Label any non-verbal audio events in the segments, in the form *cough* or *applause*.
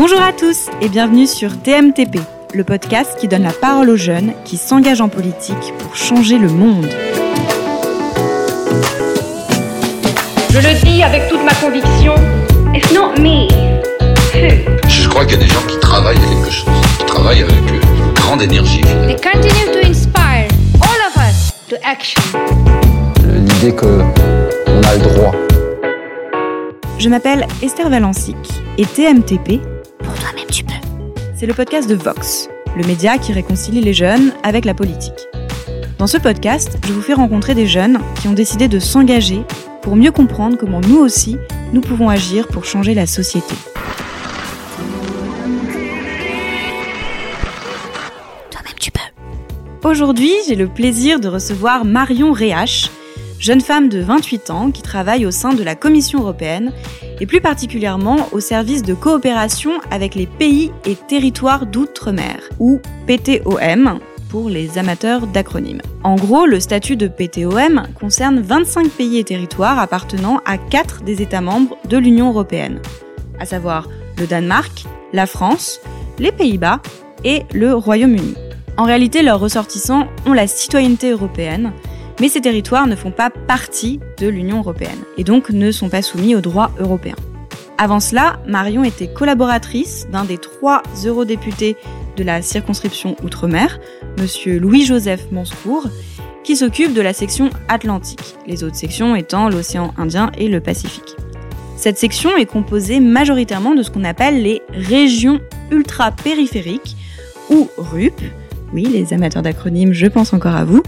Bonjour à tous et bienvenue sur TMTP, le podcast qui donne la parole aux jeunes qui s'engagent en politique pour changer le monde. Je le dis avec toute ma conviction. It's not me. Je crois qu'il y a des gens qui travaillent à quelque chose, qui travaillent avec une grande énergie. They continue to inspire all of us to action. L'idée que on a le droit. Je m'appelle Esther Valancic et TMTP, pour toi-même tu peux. C'est le podcast de Vox, le média qui réconcilie les jeunes avec la politique. Dans ce podcast, je vous fais rencontrer des jeunes qui ont décidé de s'engager pour mieux comprendre comment nous aussi, nous pouvons agir pour changer la société. Toi-même tu peux. Aujourd'hui, j'ai le plaisir de recevoir Marion Réache, jeune femme de 28 ans qui travaille au sein de la Commission européenne et plus particulièrement au service de coopération avec les pays et territoires d'outre-mer, ou PTOM pour les amateurs d'acronymes. En gros, le statut de PTOM concerne 25 pays et territoires appartenant à 4 des États membres de l'Union européenne, à savoir le Danemark, la France, les Pays-Bas et le Royaume-Uni. En réalité, leurs ressortissants ont la citoyenneté européenne, mais ces territoires ne font pas partie de l'Union européenne et donc ne sont pas soumis au droit européen. Avant cela, Marion était collaboratrice d'un des trois eurodéputés de la circonscription Outre-mer, monsieur Louis-Joseph Manscourt, qui s'occupe de la section Atlantique, les autres sections étant l'océan Indien et le Pacifique. Cette section est composée majoritairement de ce qu'on appelle les régions ultra-périphériques, ou RUP, oui, les amateurs d'acronymes, je pense encore à vous,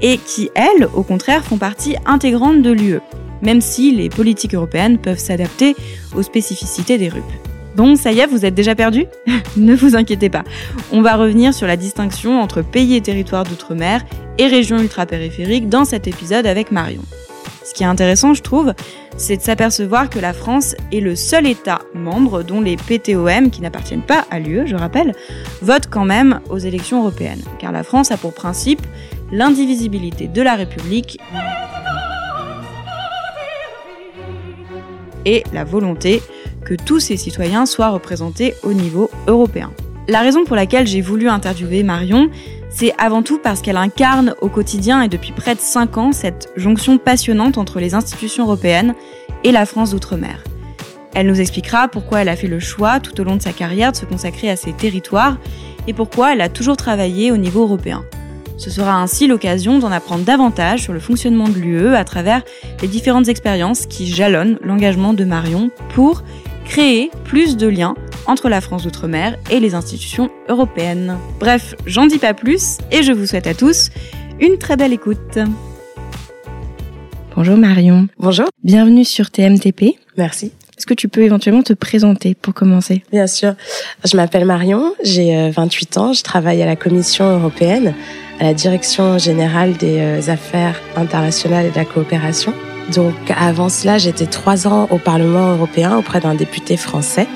et qui, elles, au contraire, font partie intégrante de l'UE, même si les politiques européennes peuvent s'adapter aux spécificités des RUP. Bon, ça y est, vous êtes déjà perdu? *laughs* Ne vous inquiétez pas. On va revenir sur la distinction entre pays et territoires d'outre-mer et régions ultra-périphériques dans cet épisode avec Marion. Ce qui est intéressant, je trouve, c'est de s'apercevoir que la France est le seul État membre dont les PTOM, qui n'appartiennent pas à l'UE, je rappelle, votent quand même aux élections européennes. Car la France a pour principe l'indivisibilité de la République et la volonté que tous ses citoyens soient représentés au niveau européen. La raison pour laquelle j'ai voulu interviewer Marion, c'est avant tout parce qu'elle incarne au quotidien et depuis près de 5 ans cette jonction passionnante entre les institutions européennes et la France d'outre-mer. Elle nous expliquera pourquoi elle a fait le choix tout au long de sa carrière de se consacrer à ces territoires et pourquoi elle a toujours travaillé au niveau européen. Ce sera ainsi l'occasion d'en apprendre davantage sur le fonctionnement de l'UE à travers les différentes expériences qui jalonnent l'engagement de Marion pour créer plus de liens entre la France d'outre-mer et les institutions européennes. Bref, j'en dis pas plus et je vous souhaite à tous une très belle écoute. Bonjour Marion. Bonjour. Bienvenue sur TMTP. Merci. Est-ce que tu peux éventuellement te présenter pour commencer? Bien sûr. Je m'appelle Marion, j'ai 28 ans, je travaille à la Commission européenne, à la Direction générale des euh, affaires internationales et de la coopération. Donc avant cela, j'étais trois ans au Parlement européen auprès d'un député français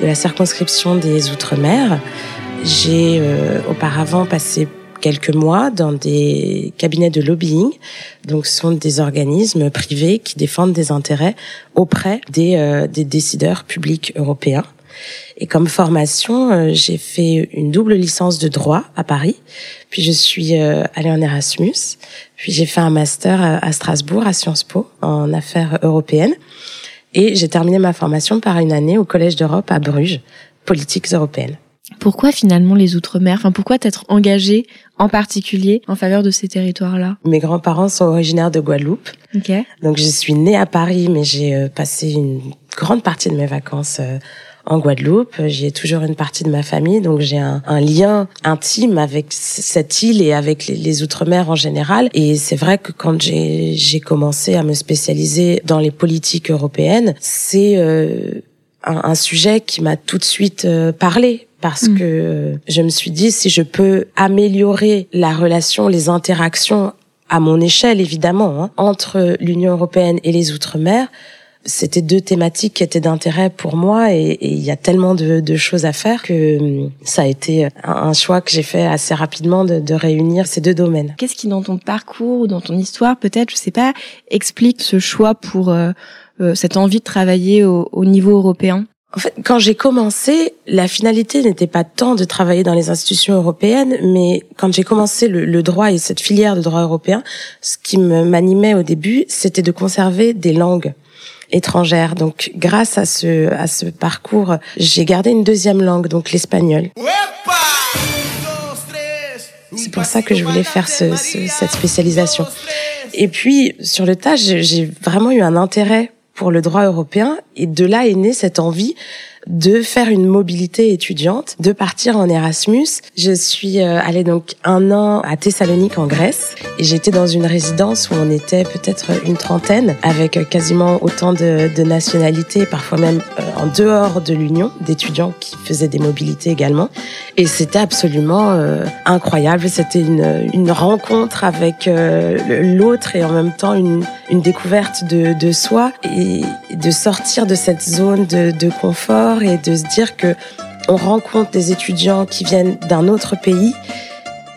de la circonscription des Outre-mer. J'ai euh, auparavant passé quelques mois dans des cabinets de lobbying. Donc, ce sont des organismes privés qui défendent des intérêts auprès des, euh, décideurs publics européens. Et comme formation, euh, j'ai fait une double licence de droit à Paris. Puis je suis euh, allée en Erasmus. Puis j'ai fait un master à Strasbourg, à Sciences Po, en affaires européennes. Et j'ai terminé ma formation par une année au Collège d'Europe à Bruges, politiques européennes. Pourquoi finalement les Outre-mer? Enfin, pourquoi t'être engagé en particulier en faveur de ces territoires-là Mes grands-parents sont originaires de Guadeloupe. Ok. Donc je suis née à Paris, mais j'ai euh, passé une grande partie de mes vacances euh, en Guadeloupe. J'y ai toujours une partie de ma famille, donc j'ai un, un, lien intime avec cette île et avec les, les Outre-mer en général. Et c'est vrai que quand j'ai commencé à me spécialiser dans les politiques européennes, c'est euh, un, un, sujet qui m'a tout de suite euh, parlé parce mmh. que je me suis dit si je peux améliorer la relation, les interactions à mon échelle évidemment hein, entre l'Union européenne et les Outre-mer, c'était deux thématiques qui étaient d'intérêt pour moi et il y a tellement de, de, choses à faire que hum, ça a été un, choix que j'ai fait assez rapidement de, de réunir ces deux domaines. Qu'est-ce qui dans ton parcours ou dans ton histoire peut-être, je sais pas, explique ce choix pour euh, euh, cette envie de travailler au, au niveau européen? En fait, quand j'ai commencé, la finalité n'était pas tant de travailler dans les institutions européennes, mais quand j'ai commencé le, droit et cette filière de droit européen, ce qui m'animait au début, c'était de conserver des langues étrangères. Donc, grâce à ce à ce parcours, j'ai gardé une deuxième langue, donc l'espagnol. C'est pour ça que je voulais faire ce, ce, cette spécialisation. Et puis, sur le tas, j'ai vraiment eu un intérêt pour le droit européen. Et de là est née cette envie de faire une mobilité étudiante, de partir en Erasmus. Je suis euh, allée donc un an à Thessalonique en Grèce et j'étais dans une résidence où on était peut-être une trentaine avec quasiment autant de, nationalités, parfois même euh, en dehors de l'Union, d'étudiants qui faisaient des mobilités également. Et c'était absolument euh, incroyable. C'était une, rencontre avec l'autre et en même temps une, découverte de, soi et de sortir de cette zone de confort et de se dire que on rencontre des étudiants qui viennent d'un autre pays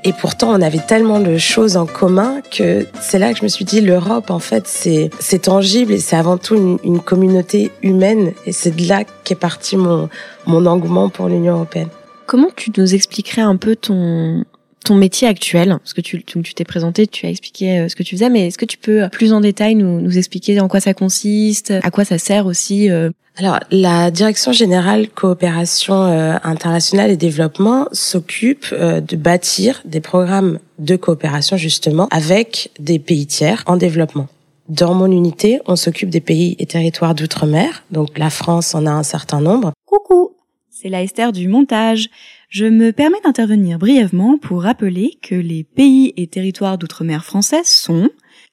et pourtant on avait tellement de choses en commun que c'est là que je me suis dit l'Europe en fait c'est c'est tangible et c'est avant tout une, communauté humaine et c'est de là qu'est parti mon mon engouement pour l'Union européenne. Comment tu nous expliquerais un peu ton ton métier actuel, parce que tu tu t'es présenté, tu as expliqué euh, ce que tu faisais, mais est-ce que tu peux euh, plus en détail nous, nous expliquer en quoi ça consiste, à quoi ça sert aussi euh? Alors, la Direction générale coopération internationale et développement s'occupe de bâtir des programmes de coopération justement avec des pays tiers en développement. Dans mon unité, on s'occupe des pays et territoires d'outre-mer, donc la France en a un certain nombre. Coucou, c'est la Esther du montage. Je me permets d'intervenir brièvement pour rappeler que les pays et territoires d'outre-mer français sont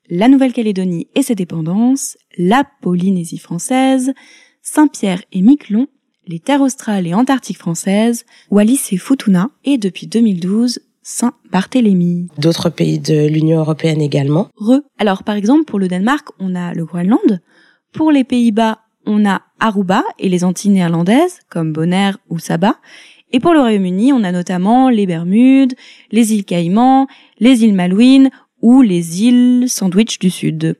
la Nouvelle-Calédonie et ses dépendances, la Polynésie française, Saint-Pierre et Miquelon, les terres australes et antarctiques françaises, Wallis et Futuna, et depuis 2012, Saint-Barthélemy. D'autres pays de l'Union européenne également. Re. Alors par exemple, pour le Danemark, on a le Groenland. Pour les Pays-Bas, on a Aruba et les Antilles néerlandaises, comme Bonaire ou Saba. Et pour le Royaume-Uni, on a notamment les Bermudes, les îles Caïmans, les îles Malouines ou les îles Sandwich du Sud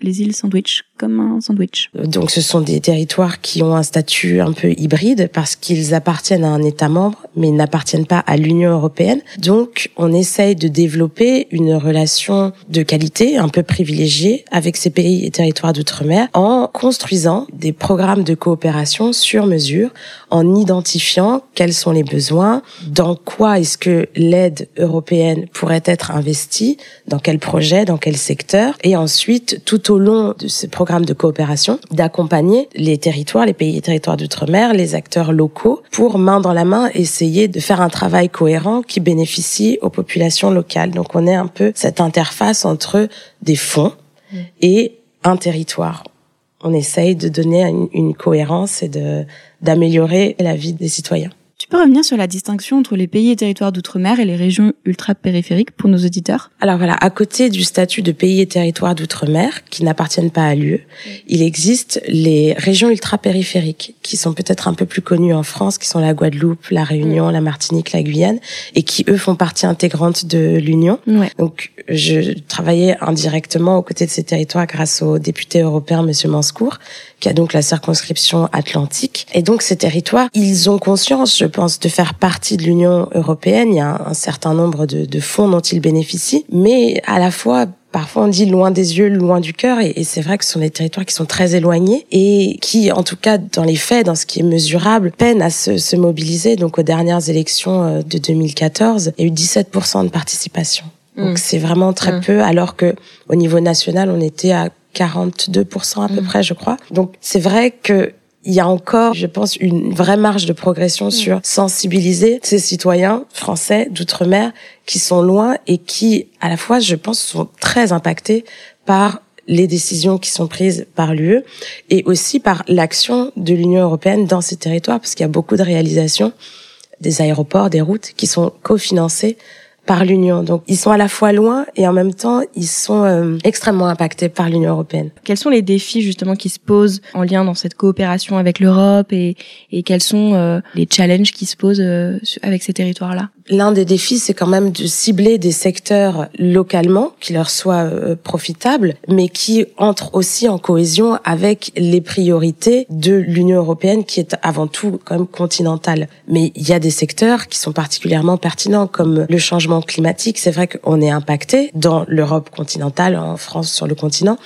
les îles sandwich, un sandwich. Donc ce sont des territoires qui ont un statut un peu hybride parce qu'ils appartiennent à un État membre, mais n'appartiennent pas à l'Union européenne. Donc on essaye de développer une relation de qualité un peu privilégiée avec ces pays et territoires d'outre-mer en construisant des programmes de coopération sur mesure, en identifiant quels sont les besoins, dans quoi est-ce que l'aide européenne pourrait être investie, dans quel projet, dans quel secteur, et ensuite tout au long de ce programme de coopération d'accompagner les territoires, les pays et territoires d'outre-mer, les acteurs locaux pour main dans la main essayer de faire un travail cohérent qui bénéficie aux populations locales. Donc on est un peu cette interface entre des fonds mmh. et un territoire. On essaye de donner une, une cohérence et de d'améliorer la vie des citoyens. Peux revenir sur la distinction entre les pays et territoires d'outre-mer et les régions ultra-périphériques pour nos auditeurs? Alors voilà, à côté du statut de pays et territoires d'outre-mer, qui n'appartiennent pas à l'UE, il existe les régions ultra-périphériques, qui sont peut-être un peu plus connues en France, qui sont la Guadeloupe, la Réunion, la Martinique, la Guyane, et qui, eux, font partie intégrante de l'Union. Ouais. Donc, je travaillais indirectement aux côtés de ces territoires grâce au député européen, Monsieur Manscourt, qui a donc la circonscription atlantique. Et donc ces territoires, ils ont conscience, je pense, de faire partie de l'Union européenne. Il y a un, certain nombre de, de fonds dont ils bénéficient, mais à la fois Parfois, on dit loin des yeux, loin du cœur, et, et c'est vrai que ce sont des territoires qui sont très éloignés et qui, en tout cas, dans les faits, dans ce qui est mesurable, peinent à se, se mobiliser. Donc, aux dernières élections euh, de 2014, il y a eu 17% de participation. Donc, mmh. c'est vraiment très mmh. peu, alors que au niveau national, on était à 42% à peu mm. près, je crois. Donc c'est vrai que il y a encore, je pense, une vraie marge de progression mm. sur sensibiliser ces citoyens français d'outre-mer qui sont loin et qui, à la fois, je pense, sont très impactés par les décisions qui sont prises par l'UE et aussi par l'action de l'Union européenne dans ces territoires, parce qu'il y a beaucoup de réalisations des aéroports, des routes qui sont cofinancées par l'Union. Donc ils sont à la fois loin et en même temps ils sont euh, extrêmement impactés par l'Union européenne. Quels sont les défis justement qui se posent en lien dans cette coopération avec l'Europe et, et quels sont euh, les challenges qui se posent euh, avec ces territoires-là? L'un des défis, c'est quand même de cibler des secteurs localement qui leur soient euh, profitables, mais qui entrent aussi en cohésion avec les priorités de l'Union européenne, qui est avant tout quand même continentale. Mais il y a des secteurs qui sont particulièrement pertinents, comme le changement climatique. C'est vrai qu'on est impacté dans l'Europe continentale, en France sur le continent,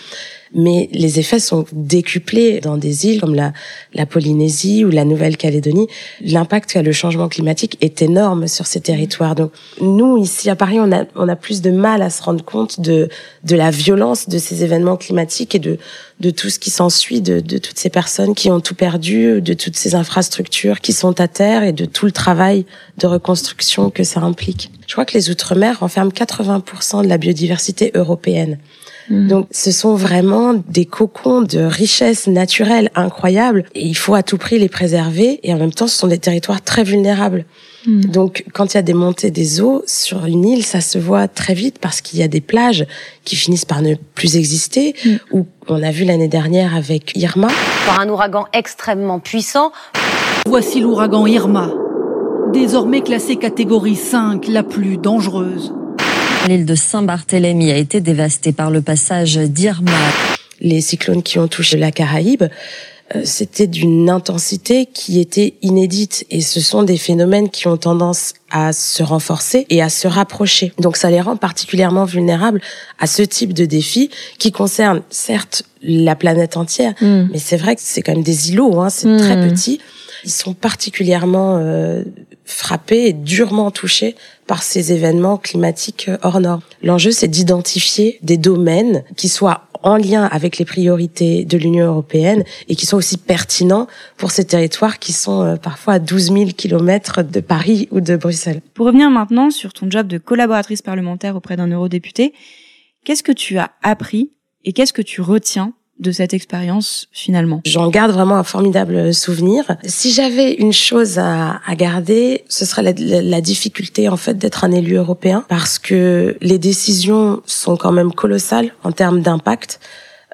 mais les effets sont décuplés dans des îles comme la, la Polynésie ou la Nouvelle-Calédonie. L'impact qu'a le changement climatique est énorme sur ces territoires. Donc nous, ici à Paris, on a, on a plus de mal à se rendre compte de, de la violence de ces événements climatiques et de, de tout ce qui s'ensuit, de, de toutes ces personnes qui ont tout perdu, de toutes ces infrastructures qui sont à terre et de tout le travail de reconstruction que ça implique. Je crois que les Outre-mer renferment 80% de la biodiversité européenne. Mm. Donc, ce sont vraiment des cocons de richesse naturelle incroyables et il faut à tout prix les préserver et en même temps, ce sont des territoires très vulnérables. Mm. Donc, quand il y a des montées des eaux sur une île, ça se voit très vite parce qu'il y a des plages qui finissent par ne plus exister mm. ou on a vu l'année dernière avec Irma. Par un ouragan extrêmement puissant. Voici l'ouragan Irma, désormais classé catégorie 5, la plus dangereuse. L'île de Saint-Barthélemy a été dévastée par le passage d'Irma. Les cyclones qui ont touché la Caraïbe, euh, c'était d'une intensité qui était inédite et ce sont des phénomènes qui ont tendance à se renforcer et à se rapprocher. Donc ça les rend particulièrement vulnérables à ce type de défi qui concerne certes la planète entière, mm. mais c'est vrai que c'est quand même des îlots, hein, c'est très mm. petit. Ils sont particulièrement euh, frappés et durement touchés par ces événements climatiques hors normes. L'enjeu, c'est d'identifier des domaines qui soient en lien avec les priorités de l'Union européenne et qui sont aussi pertinents pour ces territoires qui sont euh, parfois à 12 000 kilomètres de Paris ou de Bruxelles. Pour revenir maintenant sur ton job de collaboratrice parlementaire auprès d'un eurodéputé, qu'est-ce que tu as appris et qu'est-ce que tu retiens de cette expérience finalement J'en garde vraiment un formidable souvenir. Si j'avais une chose à, garder, ce serait la, la, difficulté en fait d'être un élu européen parce que les décisions sont quand même colossales en termes d'impact.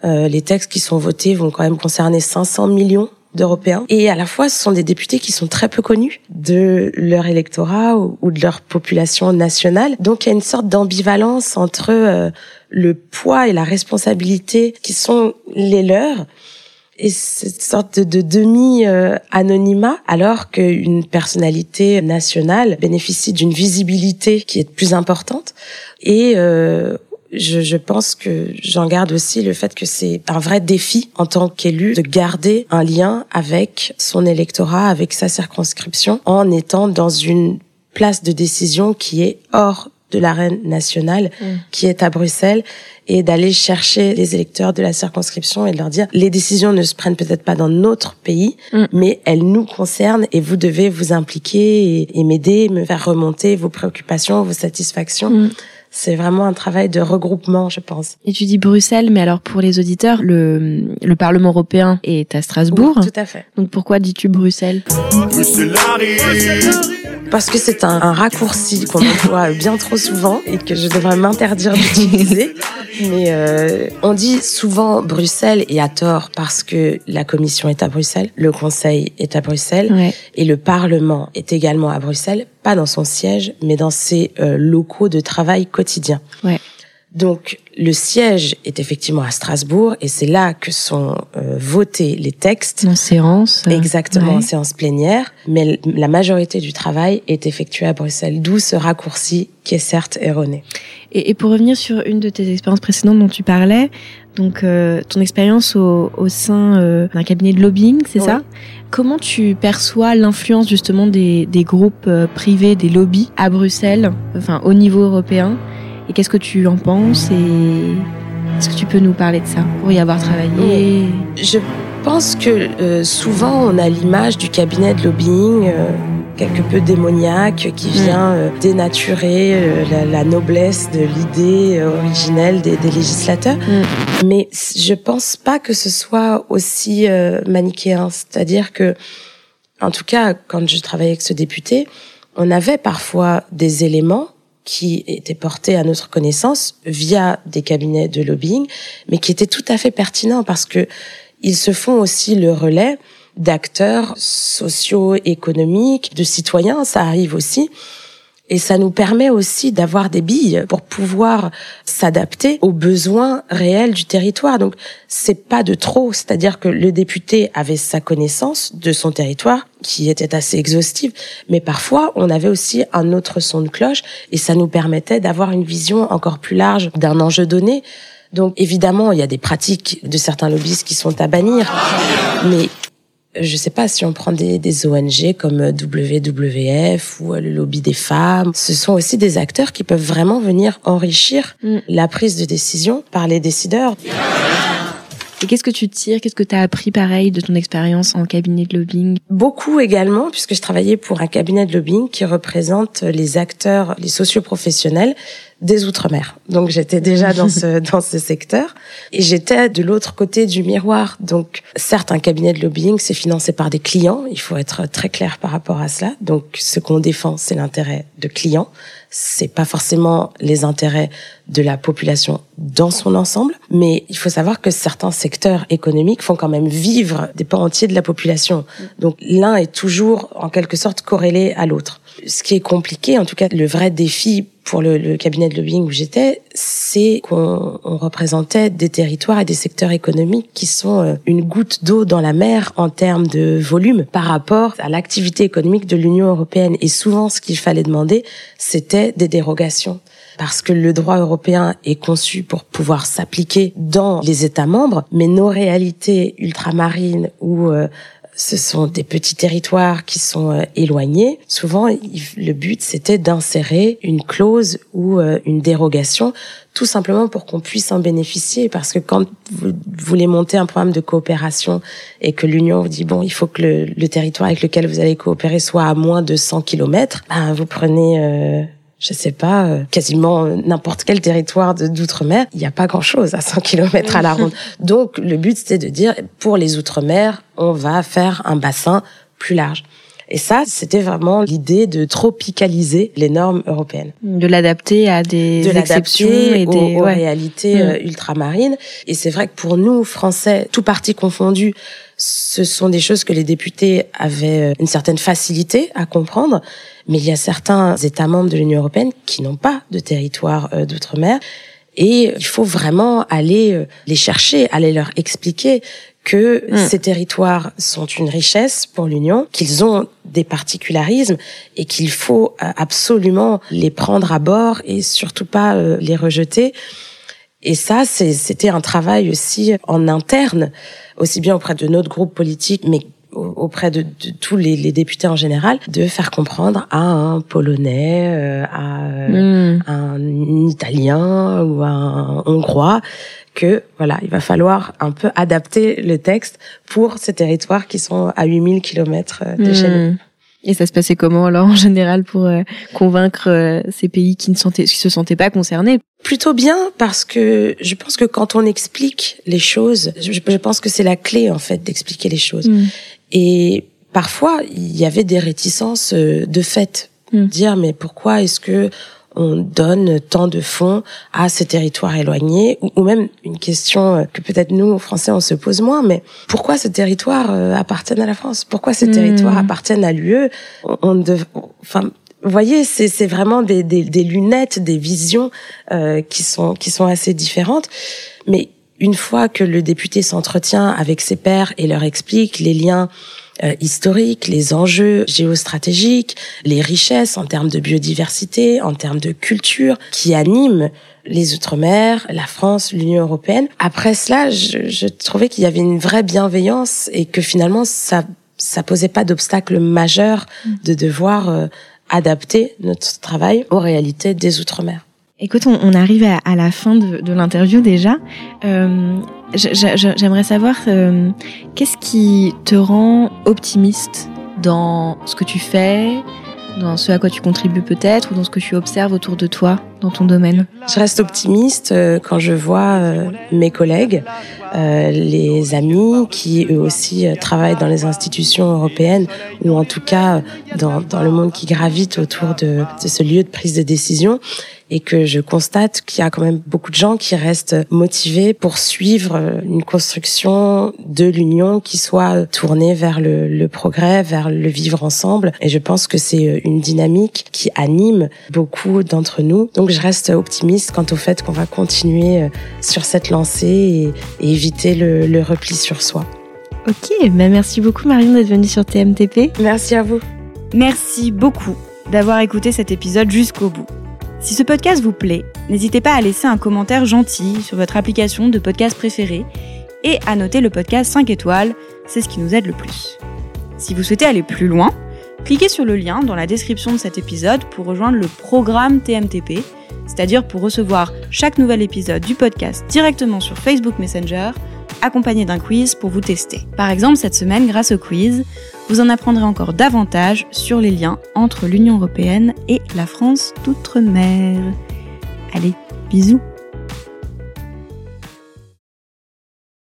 Euh, les textes qui sont votés vont quand même concerner 500 millions d'Européens. Et à la fois, ce sont des députés qui sont très peu connus de leur électorat ou, de leur population nationale. Donc, il y a une sorte d'ambivalence entre euh, le poids et la responsabilité qui sont les leurs et cette sorte de demi-anonymat, alors qu'une personnalité nationale bénéficie d'une visibilité qui est plus importante. Et euh, je, je, pense que j'en garde aussi le fait que c'est un vrai défi en tant qu'élu de garder un lien avec son électorat, avec sa circonscription, en étant dans une place de décision qui est hors de l'arène nationale, mm. qui est à Bruxelles, et d'aller chercher les électeurs de la circonscription et de leur dire les décisions ne se prennent peut-être pas dans notre pays, mm. mais elles nous concernent et vous devez vous impliquer et, m'aider, me faire remonter vos préoccupations, vos satisfactions. Mm c'est vraiment un travail de regroupement, je pense. Et tu dis Bruxelles, mais alors pour les auditeurs, le, le Parlement européen est à Strasbourg. Oui, tout à fait. Donc pourquoi dis-tu Bruxelles? Parce que c'est un, un, raccourci qu'on emploie bien trop souvent et que je devrais m'interdire d'utiliser. *laughs* mais euh, on dit souvent Bruxelles et à tort parce que la Commission est à Bruxelles, le Conseil est à Bruxelles et le Parlement est également à Bruxelles pas dans son siège, mais dans ses euh, locaux de travail quotidien. Ouais. Donc le siège est effectivement à Strasbourg et c'est là que sont euh, votés les textes. En séance. Euh, Exactement, en séance plénière. Mais la majorité du travail est effectué à Bruxelles, d'où ce raccourci qui est certes erroné. Et, et, pour revenir sur une de tes expériences précédentes dont tu parlais, donc euh, ton expérience au, au sein euh, d'un cabinet de lobbying, c'est ça? Comment tu perçois l'influence justement des, des groupes euh, privés, des lobbies à Bruxelles, enfin au niveau européen? Et qu'est-ce que tu en penses Et est-ce que tu peux nous parler de ça pour y avoir travaillé Je pense que souvent on a l'image du cabinet de lobbying quelque peu démoniaque qui mm. vient euh, dénaturer euh, la, noblesse de l'idée euh, originelle des, législateurs. Mm. Mais je pense pas que ce soit aussi manichéen. C'est-à-dire que, en tout cas, quand je travaillais avec ce député, on avait parfois des éléments qui étaient portés à notre connaissance via des cabinets de lobbying, mais qui étaient tout à fait pertinents parce que ils se font aussi le relais d'acteurs socio-économiques, de citoyens, ça arrive aussi. Et ça nous permet aussi d'avoir des billes pour pouvoir s'adapter aux besoins réels du territoire. Donc, c'est pas de trop. C'est-à-dire que le député avait sa connaissance de son territoire, qui était assez exhaustive. Mais parfois, on avait aussi un autre son de cloche et ça nous permettait d'avoir une vision encore plus large d'un enjeu donné. Donc évidemment, il y a des pratiques de certains lobbyistes qui sont à bannir, mais je sais pas si on prend des, des, ONG comme WWF ou le lobby des femmes, ce sont aussi des acteurs qui peuvent vraiment venir enrichir mm. la prise de décision par les décideurs. Et qu'est-ce que tu tires Qu'est-ce que tu as appris pareil de ton expérience en cabinet de lobbying? Beaucoup également, puisque je travaillais pour un cabinet de lobbying qui représente les acteurs, les socioprofessionnels des Outre-mer. Donc j'étais déjà dans ce *laughs* dans ce secteur et j'étais de l'autre côté du miroir. Donc certes un cabinet de lobbying c'est financé par des clients, il faut être très clair par rapport à cela. Donc ce qu'on défend c'est l'intérêt de clients, c'est pas forcément les intérêts de la population dans son ensemble, mais il faut savoir que certains secteurs économiques font quand même vivre des pans entiers de la population. Donc l'un est toujours en quelque sorte corrélé à l'autre. Ce qui est compliqué, en tout cas le vrai défi pour le, cabinet de lobbying où j'étais, c'est qu'on représentait des territoires et des secteurs économiques qui sont euh, une goutte d'eau dans la mer en termes de volume par rapport à l'activité économique de l'Union européenne. Et souvent, ce qu'il fallait demander, c'était des dérogations parce que le droit européen est conçu pour pouvoir s'appliquer dans les États membres, mais nos réalités ultramarines ou euh, ce sont des petits territoires qui sont euh, éloignés. Souvent, le but, c'était d'insérer une clause ou euh, une dérogation, tout simplement pour qu'on puisse en bénéficier. Parce que quand vous voulez monter un programme de coopération et que l'Union vous dit, bon, il faut que le, territoire avec lequel vous allez coopérer soit à moins de 100 kilomètres, ben, vous prenez... Euh, je sais pas, euh, quasiment n'importe quel territoire d'outre-mer, il n'y a pas grand-chose à 100 km à la ronde. Donc le but c'était de dire pour les outre-mer, on va faire un bassin plus large. Et ça, c'était vraiment l'idée de tropicaliser les normes européennes. De l'adapter à des de exceptions et des aux, réalités mm. euh, ultramarines. Et c'est vrai que pour nous, Français, tout parti confondu, ce sont des choses que les députés avaient euh, une certaine facilité à comprendre. Mais il y a certains États membres de l'Union européenne qui n'ont pas de territoire euh, d'outre-mer. Et il faut vraiment aller les chercher, aller leur expliquer que mm. ces territoires sont une richesse pour l'Union, qu'ils ont des particularismes et qu'il faut euh, absolument les prendre à bord et surtout pas euh, les rejeter. Et ça, c'était un travail aussi en interne, aussi bien auprès de notre groupe politique, mais auprès de, tous les, députés en général, de faire comprendre à un Polonais, euh, à mm. un Italien ou à un Hongrois que voilà, il va falloir un peu adapter le texte pour ces territoires qui sont à 8000 km de chez nous. Hmm. Et ça se passait comment alors en général pour euh, convaincre euh, ces pays qui ne sentaient, qui se sentaient pas concernés? Plutôt bien parce que je pense que quand on explique les choses, je, pense que c'est la clé en fait d'expliquer les choses. Hmm. Et parfois il y avait des réticences de fait, hmm. dire mais pourquoi est-ce que on donne tant de fonds à ces territoires éloignés? Ou, même une question euh, que peut-être nous Français on se pose moins mais pourquoi ces territoires euh, appartiennent à la France? Pourquoi ces hmm. territoires appartiennent à l'UE on, enfin vous voyez, c'est vraiment des, des, lunettes, des visions euh, qui sont qui sont assez différentes. Mais une fois que le député s'entretient avec ses pairs et leur explique les liens euh, historiques, les enjeux géostratégiques, les richesses en termes de biodiversité, en termes de culture qui animent les Outre-mer, la France, l'Union européenne. Après cela, je, je trouvais qu'il y avait une vraie bienveillance et que finalement, ça ça posait pas d'obstacle majeur de devoir euh, adapter notre travail aux réalités des Outre-mer. Écoute, on, arrive à, la fin de, de l'interview déjà. Euh, J'aimerais savoir euh, qu'est-ce qui te rend optimiste dans ce que tu fais, dans ce à quoi tu contribues peut-être, ou dans ce que tu observes autour de toi? Dans ton domaine Je reste optimiste euh, quand je vois euh, mes collègues, euh, les amis qui eux aussi travaillent dans les institutions européennes ou en tout cas dans, dans le monde qui gravite autour de, de ce lieu de prise de décision et que je constate qu'il y a quand même beaucoup de gens qui restent motivés pour suivre une construction de l'union qui soit tournée vers le, le, progrès, vers le vivre ensemble. Et je pense que c'est une dynamique qui anime beaucoup d'entre nous. Je reste optimiste quant au fait qu'on va continuer sur cette lancée et, éviter le, le, repli sur soi. Ok, ben merci beaucoup Marion d'être venue sur TMTP. Merci à vous. Merci beaucoup d'avoir écouté cet épisode jusqu'au bout. Si ce podcast vous plaît, n'hésitez pas à laisser un commentaire gentil sur votre application de podcast préférée et à noter le podcast 5 étoiles, c'est ce qui nous aide le plus. Si vous souhaitez aller plus loin, cliquez sur le lien dans la description de cet épisode pour rejoindre le programme TMTP, c'est-à-dire pour recevoir chaque nouvel épisode du podcast directement sur Facebook Messenger, accompagné d'un quiz pour vous tester. Par exemple, cette semaine, grâce au quiz, vous en apprendrez encore davantage sur les liens entre l'Union européenne et la France d'outre-mer. Allez, bisous